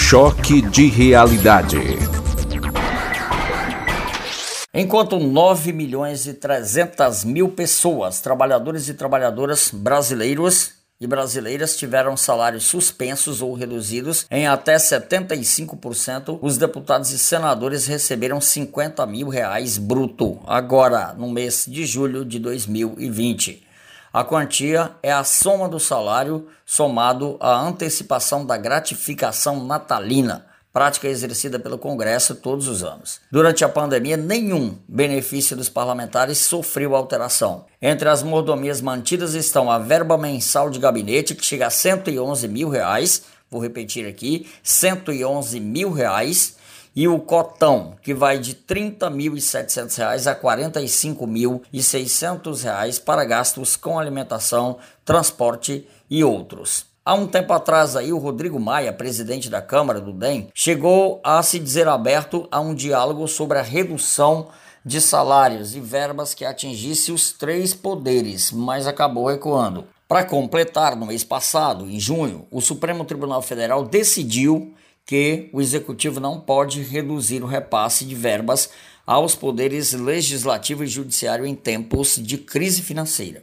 Choque de realidade. Enquanto 9 milhões e 300 mil pessoas, trabalhadores e trabalhadoras brasileiros e brasileiras tiveram salários suspensos ou reduzidos em até 75%, os deputados e senadores receberam 50 mil reais bruto, agora no mês de julho de 2020. A quantia é a soma do salário somado à antecipação da gratificação natalina, prática exercida pelo Congresso todos os anos. Durante a pandemia, nenhum benefício dos parlamentares sofreu alteração. Entre as mordomias mantidas estão a verba mensal de gabinete, que chega a 111 mil reais, vou repetir aqui, 111 mil reais, e o cotão, que vai de R$ 30.700 a R$ 45.600 para gastos com alimentação, transporte e outros. Há um tempo atrás aí o Rodrigo Maia, presidente da Câmara do DEM, chegou a se dizer aberto a um diálogo sobre a redução de salários e verbas que atingisse os três poderes, mas acabou recuando. Para completar, no mês passado, em junho, o Supremo Tribunal Federal decidiu que o executivo não pode reduzir o repasse de verbas aos poderes legislativo e judiciário em tempos de crise financeira.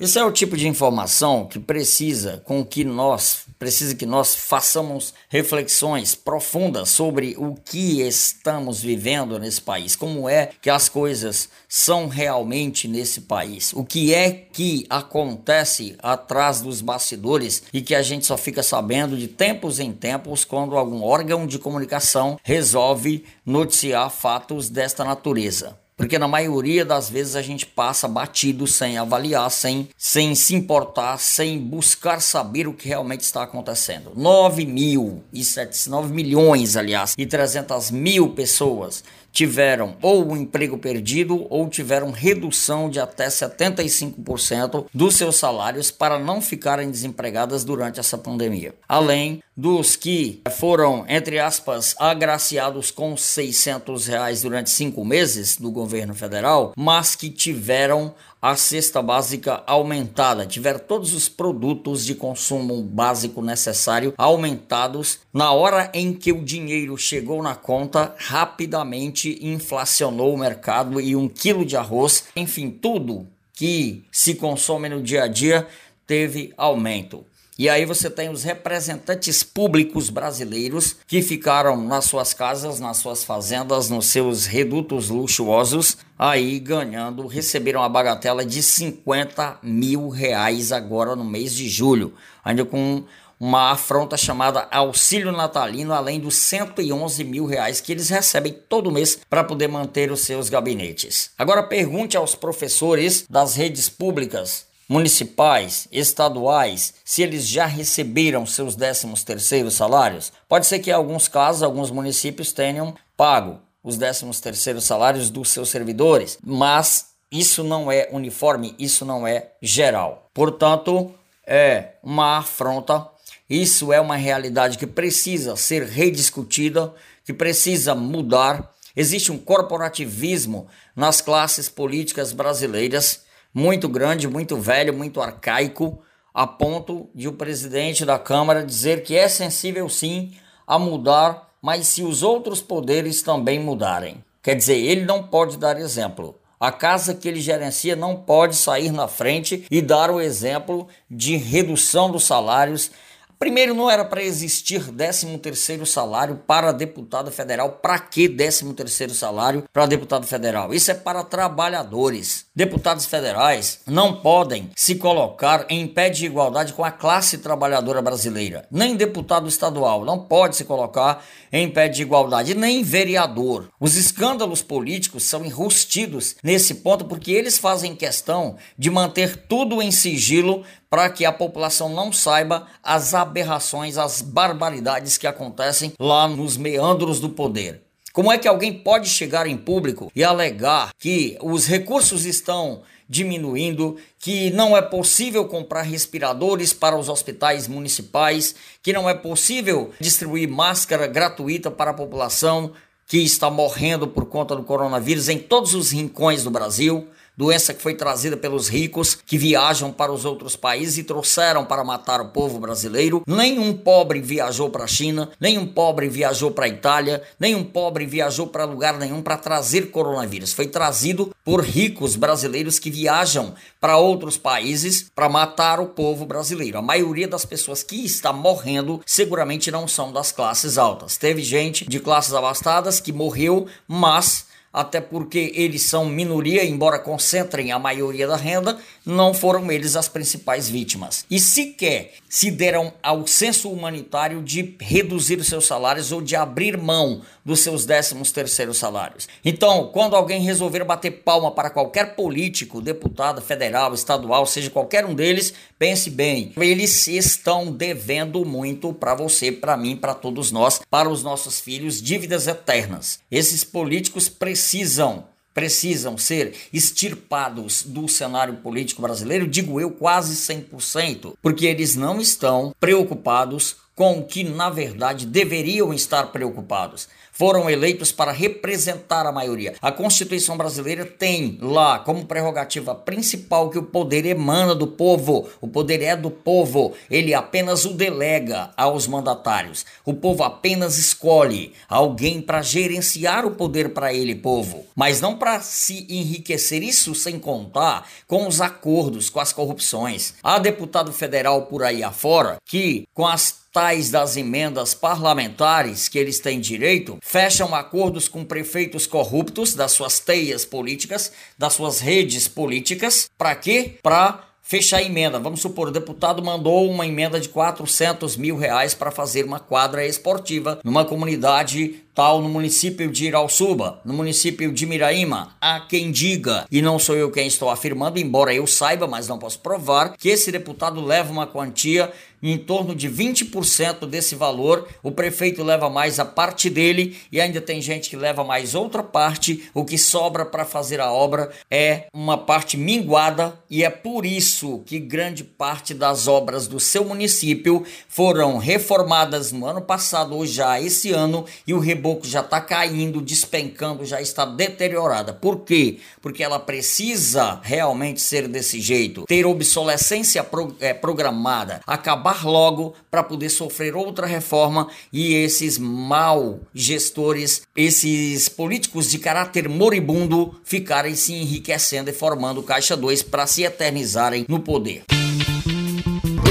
Esse é o tipo de informação que precisa com que nós precisa que nós façamos reflexões profundas sobre o que estamos vivendo nesse país, como é que as coisas são realmente nesse país, o que é que acontece atrás dos bastidores e que a gente só fica sabendo de tempos em tempos quando algum órgão de comunicação resolve noticiar fatos desta natureza. Porque na maioria das vezes a gente passa batido sem avaliar, sem, sem se importar, sem buscar saber o que realmente está acontecendo. 9 mil e 7, 9 milhões, aliás, e 300 mil pessoas tiveram ou um emprego perdido ou tiveram redução de até 75% dos seus salários para não ficarem desempregadas durante essa pandemia. Além dos que foram, entre aspas, agraciados com 600 reais durante cinco meses do governo federal, mas que tiveram a cesta básica aumentada, tiver todos os produtos de consumo básico necessário aumentados na hora em que o dinheiro chegou na conta, rapidamente inflacionou o mercado e um quilo de arroz, enfim, tudo que se consome no dia a dia teve aumento. E aí você tem os representantes públicos brasileiros que ficaram nas suas casas, nas suas fazendas, nos seus redutos luxuosos, aí ganhando, receberam a bagatela de 50 mil reais agora no mês de julho, ainda com uma afronta chamada auxílio natalino, além dos 111 mil reais que eles recebem todo mês para poder manter os seus gabinetes. Agora pergunte aos professores das redes públicas municipais, estaduais, se eles já receberam seus 13 terceiros salários? Pode ser que em alguns casos, alguns municípios tenham pago os 13 terceiros salários dos seus servidores, mas isso não é uniforme, isso não é geral. Portanto, é uma afronta, isso é uma realidade que precisa ser rediscutida, que precisa mudar. Existe um corporativismo nas classes políticas brasileiras muito grande, muito velho, muito arcaico, a ponto de o presidente da Câmara dizer que é sensível sim a mudar, mas se os outros poderes também mudarem. Quer dizer, ele não pode dar exemplo. A casa que ele gerencia não pode sair na frente e dar o exemplo de redução dos salários Primeiro, não era para existir 13º salário para deputado federal. Para que 13º salário para deputado federal? Isso é para trabalhadores. Deputados federais não podem se colocar em pé de igualdade com a classe trabalhadora brasileira. Nem deputado estadual não pode se colocar em pé de igualdade, nem vereador. Os escândalos políticos são enrustidos nesse ponto porque eles fazem questão de manter tudo em sigilo para que a população não saiba as aberrações, as barbaridades que acontecem lá nos meandros do poder. Como é que alguém pode chegar em público e alegar que os recursos estão diminuindo, que não é possível comprar respiradores para os hospitais municipais, que não é possível distribuir máscara gratuita para a população que está morrendo por conta do coronavírus em todos os rincões do Brasil? Doença que foi trazida pelos ricos que viajam para os outros países e trouxeram para matar o povo brasileiro. Nenhum pobre viajou para a China, nenhum pobre viajou para a Itália, nenhum pobre viajou para lugar nenhum para trazer coronavírus. Foi trazido por ricos brasileiros que viajam para outros países para matar o povo brasileiro. A maioria das pessoas que está morrendo seguramente não são das classes altas. Teve gente de classes abastadas que morreu, mas até porque eles são minoria, embora concentrem a maioria da renda, não foram eles as principais vítimas. E sequer se deram ao senso humanitário de reduzir os seus salários ou de abrir mão dos seus décimos terceiros salários. Então, quando alguém resolver bater palma para qualquer político, deputado federal, estadual, seja qualquer um deles, pense bem, eles estão devendo muito para você, para mim, para todos nós, para os nossos filhos, dívidas eternas. Esses políticos precisam precisam ser extirpados do cenário político brasileiro, digo eu quase 100%, porque eles não estão preocupados com o que na verdade deveriam estar preocupados foram eleitos para representar a maioria. A Constituição brasileira tem lá como prerrogativa principal que o poder emana do povo, o poder é do povo, ele apenas o delega aos mandatários. O povo apenas escolhe alguém para gerenciar o poder para ele, povo, mas não para se enriquecer. Isso sem contar com os acordos, com as corrupções. Há deputado federal por aí afora que, com as tais das emendas parlamentares que eles têm direito, fecham acordos com prefeitos corruptos das suas teias políticas, das suas redes políticas, para quê? Para fechar a emenda. Vamos supor, o deputado mandou uma emenda de 400 mil reais para fazer uma quadra esportiva numa comunidade tal no município de Irauçuba, no município de Miraíma. Há quem diga, e não sou eu quem estou afirmando, embora eu saiba, mas não posso provar, que esse deputado leva uma quantia em torno de 20% desse valor, o prefeito leva mais a parte dele e ainda tem gente que leva mais outra parte. O que sobra para fazer a obra é uma parte minguada e é por isso que grande parte das obras do seu município foram reformadas no ano passado ou já esse ano e o reboco pouco já está caindo, despencando, já está deteriorada. Por quê? Porque ela precisa realmente ser desse jeito, ter obsolescência pro, é, programada, acabar logo para poder sofrer outra reforma e esses mal gestores, esses políticos de caráter moribundo ficarem se enriquecendo e formando caixa 2 para se eternizarem no poder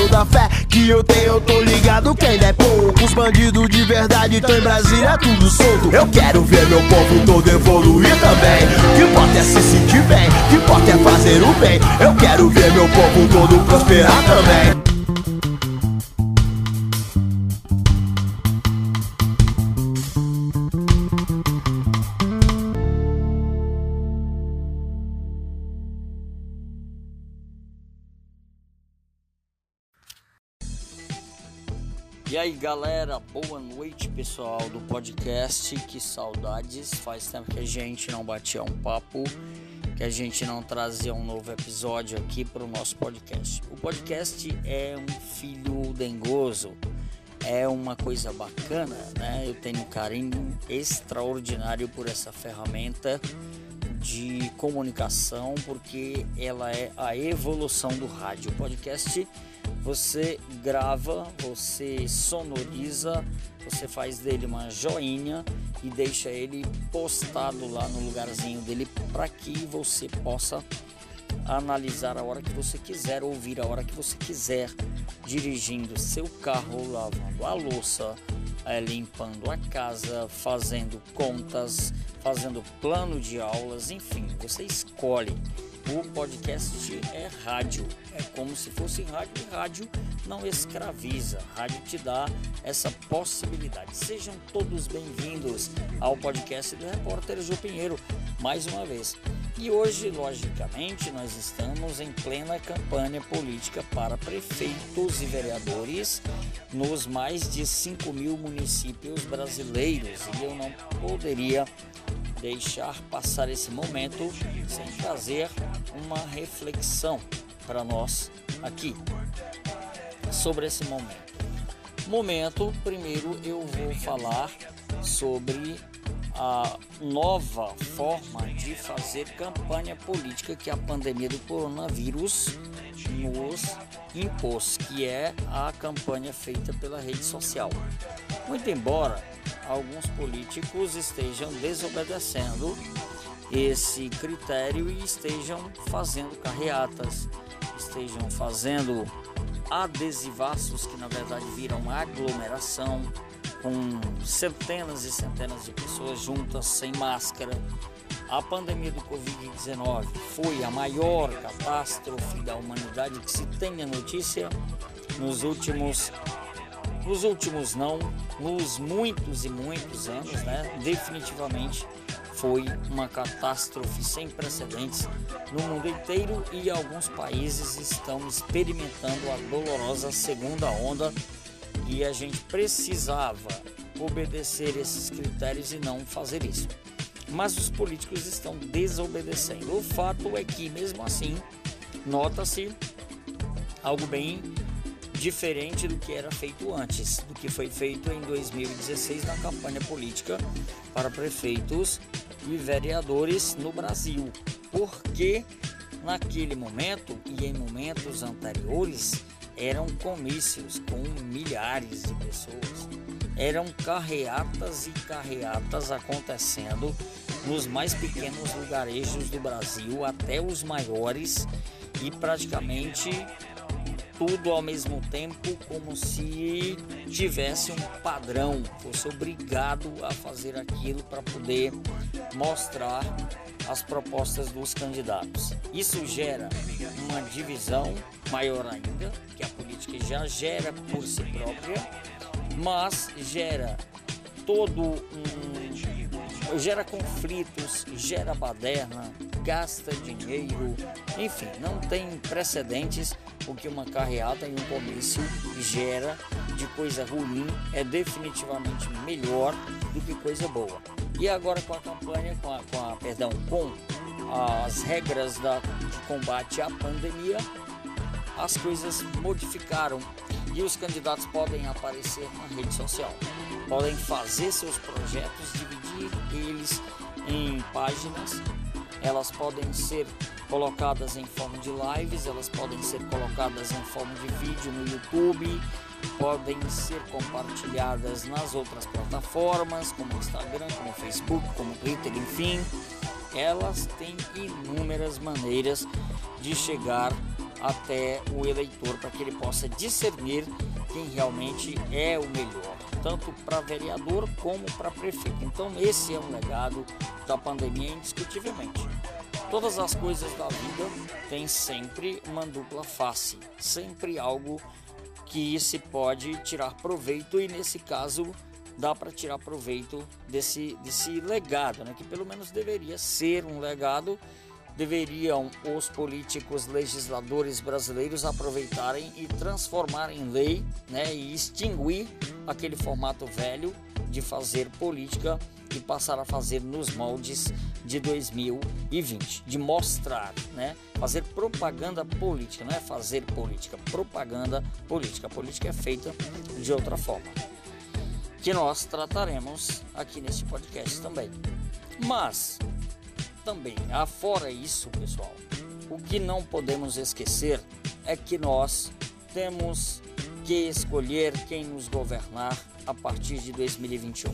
toda fé que eu tenho, eu tô ligado que ainda é pouco. Os bandidos de verdade estão em Brasília, tudo solto. Eu quero ver meu povo todo evoluir também. Que importa é se sentir bem, que importa é fazer o bem. Eu quero ver meu povo todo prosperar também. Galera, boa noite pessoal do podcast. Que saudades! Faz tempo que a gente não batia um papo, que a gente não trazia um novo episódio aqui para o nosso podcast. O podcast é um filho dengoso, é uma coisa bacana, né? Eu tenho um carinho extraordinário por essa ferramenta de comunicação porque ela é a evolução do rádio. O podcast você grava, você sonoriza, você faz dele uma joinha e deixa ele postado lá no lugarzinho dele para que você possa analisar a hora que você quiser, ouvir a hora que você quiser, dirigindo seu carro, lavando a louça, é, limpando a casa, fazendo contas, fazendo plano de aulas, enfim, você escolhe o podcast é rádio, é como se fosse rádio e rádio não escraviza. Rádio te dá essa possibilidade. Sejam todos bem-vindos ao podcast do repórter Ju Pinheiro, mais uma vez. E hoje, logicamente, nós estamos em plena campanha política para prefeitos e vereadores nos mais de 5 mil municípios brasileiros. E eu não poderia deixar passar esse momento sem fazer uma reflexão para nós aqui sobre esse momento. Momento, primeiro eu vou falar sobre a nova forma de fazer campanha política que a pandemia do coronavírus nos impôs, que é a campanha feita pela rede social. Muito embora alguns políticos estejam desobedecendo esse critério e estejam fazendo carreatas, estejam fazendo adesivaços que na verdade viram aglomeração com centenas e centenas de pessoas juntas sem máscara. A pandemia do Covid-19 foi a maior catástrofe da humanidade que se tenha notícia nos últimos nos últimos não, nos muitos e muitos anos, né? Definitivamente foi uma catástrofe sem precedentes no mundo inteiro e alguns países estão experimentando a dolorosa segunda onda e a gente precisava obedecer esses critérios e não fazer isso. Mas os políticos estão desobedecendo. O fato é que, mesmo assim, nota-se algo bem diferente do que era feito antes, do que foi feito em 2016 na campanha política para prefeitos e vereadores no Brasil, porque naquele momento e em momentos anteriores eram comícios com milhares de pessoas, eram carreatas e carreatas acontecendo nos mais pequenos lugarejos do Brasil até os maiores e praticamente tudo ao mesmo tempo, como se tivesse um padrão, fosse obrigado a fazer aquilo para poder mostrar as propostas dos candidatos. Isso gera uma divisão maior ainda, que a política já gera por si própria, mas gera todo um gera conflitos, gera baderna, gasta dinheiro, enfim, não tem precedentes o que uma carreata e um comício gera de coisa ruim é definitivamente melhor do que coisa boa. E agora com a campanha, com a, com a perdão, com as regras da, de combate à pandemia, as coisas modificaram e os candidatos podem aparecer na rede social, podem fazer seus projetos, dividir eles em páginas, elas podem ser colocadas em forma de lives, elas podem ser colocadas em forma de vídeo no YouTube, podem ser compartilhadas nas outras plataformas, como Instagram, como Facebook, como Twitter, enfim. Elas têm inúmeras maneiras de chegar até o eleitor para que ele possa discernir quem realmente é o melhor, tanto para vereador como para prefeito. Então, esse é um legado da pandemia, indiscutivelmente. Todas as coisas da vida têm sempre uma dupla face, sempre algo que se pode tirar proveito e nesse caso dá para tirar proveito desse, desse legado, né? que pelo menos deveria ser um legado. Deveriam os políticos legisladores brasileiros aproveitarem e transformar em lei né? e extinguir aquele formato velho de fazer política e passar a fazer nos moldes de 2020, de mostrar, né? Fazer propaganda política, não é fazer política, propaganda política. A política é feita de outra forma, que nós trataremos aqui neste podcast também. Mas também, afora isso, pessoal, o que não podemos esquecer é que nós temos que escolher quem nos governar a partir de 2021.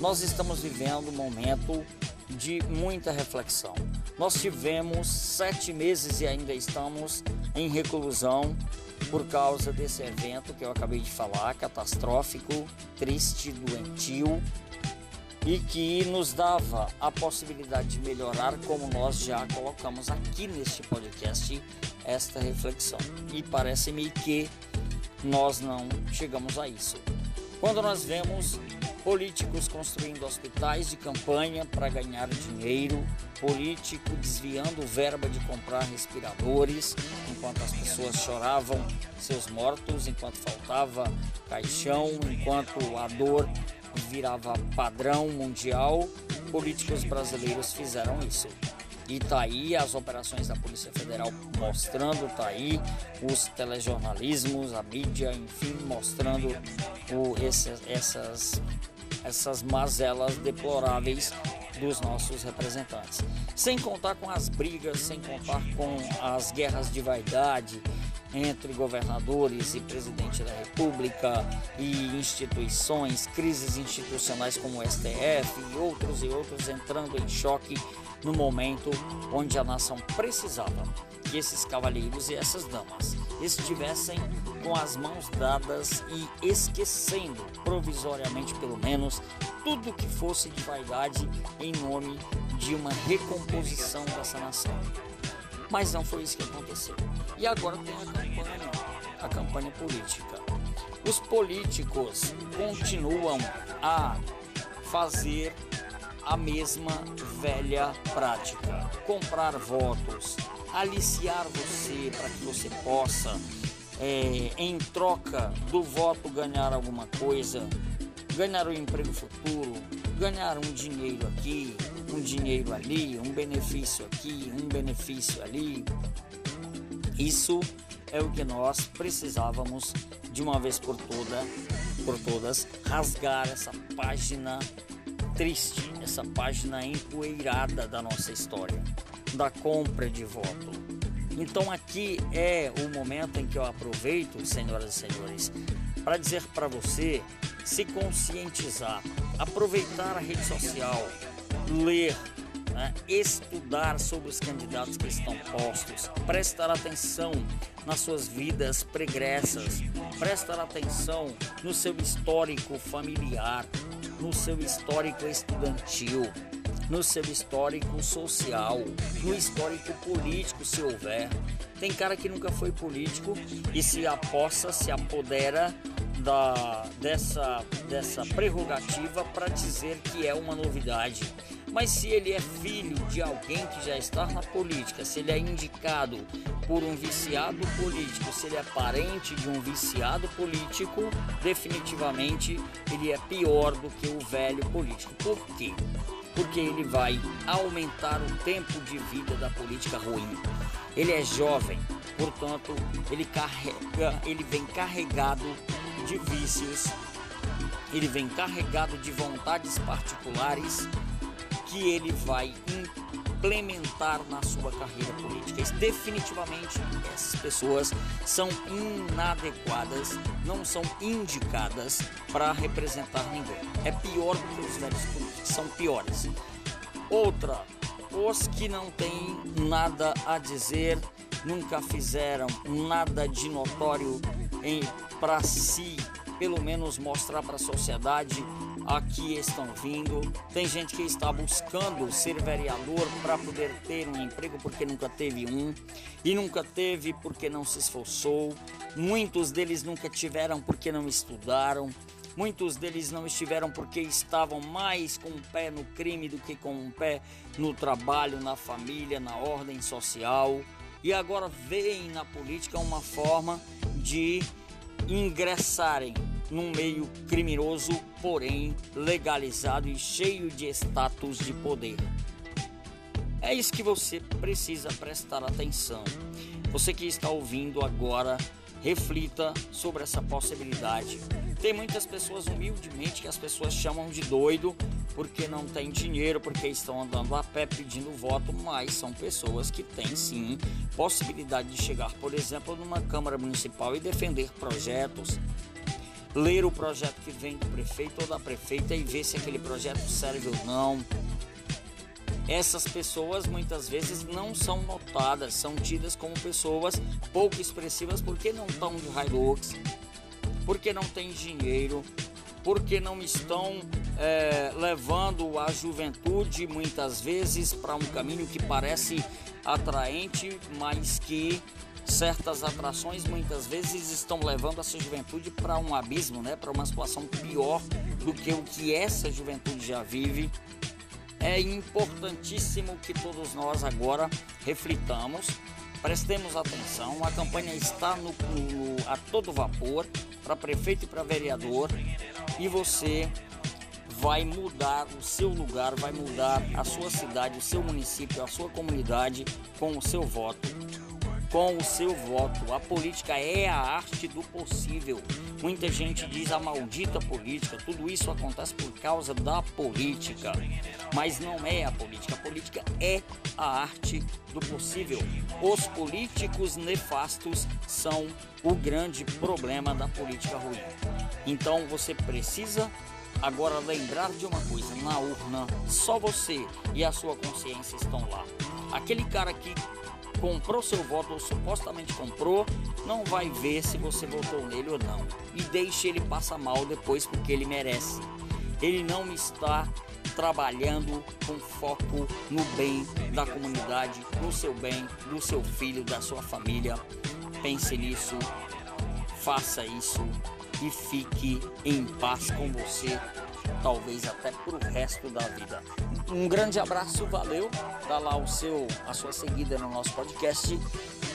Nós estamos vivendo um momento de muita reflexão. Nós tivemos sete meses e ainda estamos em reclusão por causa desse evento que eu acabei de falar, catastrófico, triste, doentio e que nos dava a possibilidade de melhorar, como nós já colocamos aqui neste podcast, esta reflexão. E parece-me que nós não chegamos a isso. Quando nós vemos políticos construindo hospitais de campanha para ganhar dinheiro, político desviando verba de comprar respiradores, enquanto as pessoas choravam seus mortos, enquanto faltava caixão, enquanto a dor virava padrão mundial, políticos brasileiros fizeram isso. E tá aí as operações da Polícia Federal mostrando, tá aí os telejornalismos, a mídia, enfim, mostrando o, esses, essas essas mazelas deploráveis dos nossos representantes. Sem contar com as brigas, sem contar com as guerras de vaidade entre governadores e presidente da República e instituições, crises institucionais como o STF e outros e outros entrando em choque no momento onde a nação precisava que esses cavalheiros e essas damas estivessem com as mãos dadas e esquecendo, provisoriamente pelo menos, tudo que fosse de vaidade em nome de uma recomposição dessa nação. Mas não foi isso que aconteceu. E agora tem a campanha, a campanha política. Os políticos continuam a fazer a mesma velha prática: comprar votos, aliciar você para que você possa, é, em troca do voto, ganhar alguma coisa, ganhar um emprego futuro, ganhar um dinheiro aqui, um dinheiro ali, um benefício aqui, um benefício ali. Isso é o que nós precisávamos de uma vez por toda, por todas, rasgar essa página triste, essa página empoeirada da nossa história, da compra de voto. Então aqui é o momento em que eu aproveito, senhoras e senhores, para dizer para você se conscientizar, aproveitar a rede social, ler, né, estudar sobre os candidatos que estão postos, prestar atenção nas suas vidas pregressas, prestar atenção no seu histórico familiar, no seu histórico estudantil, no seu histórico social, no histórico político, se houver. Tem cara que nunca foi político e se aposta, se apodera da, dessa, dessa prerrogativa para dizer que é uma novidade. Mas se ele é filho de alguém que já está na política, se ele é indicado por um viciado político, se ele é parente de um viciado político, definitivamente ele é pior do que o velho político. Por quê? Porque ele vai aumentar o tempo de vida da política ruim. Ele é jovem, portanto, ele carrega, ele vem carregado de vícios, ele vem carregado de vontades particulares que ele vai implementar na sua carreira política. Definitivamente essas pessoas são inadequadas, não são indicadas para representar ninguém. É pior do que os velhos políticos, são piores. Outra, os que não têm nada a dizer, nunca fizeram nada de notório para si, pelo menos mostrar para a sociedade aqui estão vindo. Tem gente que está buscando ser vereador para poder ter um emprego porque nunca teve um e nunca teve porque não se esforçou. Muitos deles nunca tiveram porque não estudaram. Muitos deles não estiveram porque estavam mais com o um pé no crime do que com o um pé no trabalho, na família, na ordem social. E agora veem na política uma forma de ingressarem num meio criminoso, porém legalizado e cheio de status de poder. É isso que você precisa prestar atenção. Você que está ouvindo agora, reflita sobre essa possibilidade. Tem muitas pessoas humildemente que as pessoas chamam de doido porque não tem dinheiro, porque estão andando a pé pedindo voto, mas são pessoas que têm sim possibilidade de chegar, por exemplo, numa Câmara Municipal e defender projetos, ler o projeto que vem do prefeito ou da prefeita e ver se aquele projeto serve ou não. Essas pessoas muitas vezes não são notadas, são tidas como pessoas pouco expressivas porque não estão de Hilux, porque não têm dinheiro, porque não estão é, levando a juventude muitas vezes para um caminho que parece atraente, mas que certas atrações muitas vezes estão levando essa juventude para um abismo, né? para uma situação pior do que o que essa juventude já vive. É importantíssimo que todos nós agora reflitamos, prestemos atenção. A campanha está no, no a todo vapor para prefeito e para vereador e você vai mudar o seu lugar, vai mudar a sua cidade, o seu município, a sua comunidade com o seu voto com o seu voto. A política é a arte do possível. Muita gente diz a maldita política. Tudo isso acontece por causa da política. Mas não é a política. A política é a arte do possível. Os políticos nefastos são o grande problema da política ruim. Então você precisa agora lembrar de uma coisa: na urna, só você e a sua consciência estão lá. Aquele cara que comprou seu voto ou supostamente comprou, não vai ver se você votou nele ou não. E deixe ele passar mal depois porque ele merece. Ele não está trabalhando com foco no bem da comunidade, no seu bem, do seu filho, da sua família. Pense nisso, faça isso e fique em paz com você, talvez até pro resto da vida. Um grande abraço, valeu. Dá lá o seu a sua seguida no nosso podcast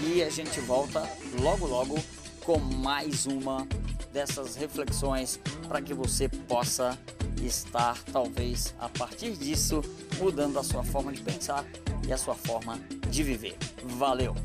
e a gente volta logo logo com mais uma dessas reflexões para que você possa estar talvez a partir disso mudando a sua forma de pensar e a sua forma de viver. Valeu.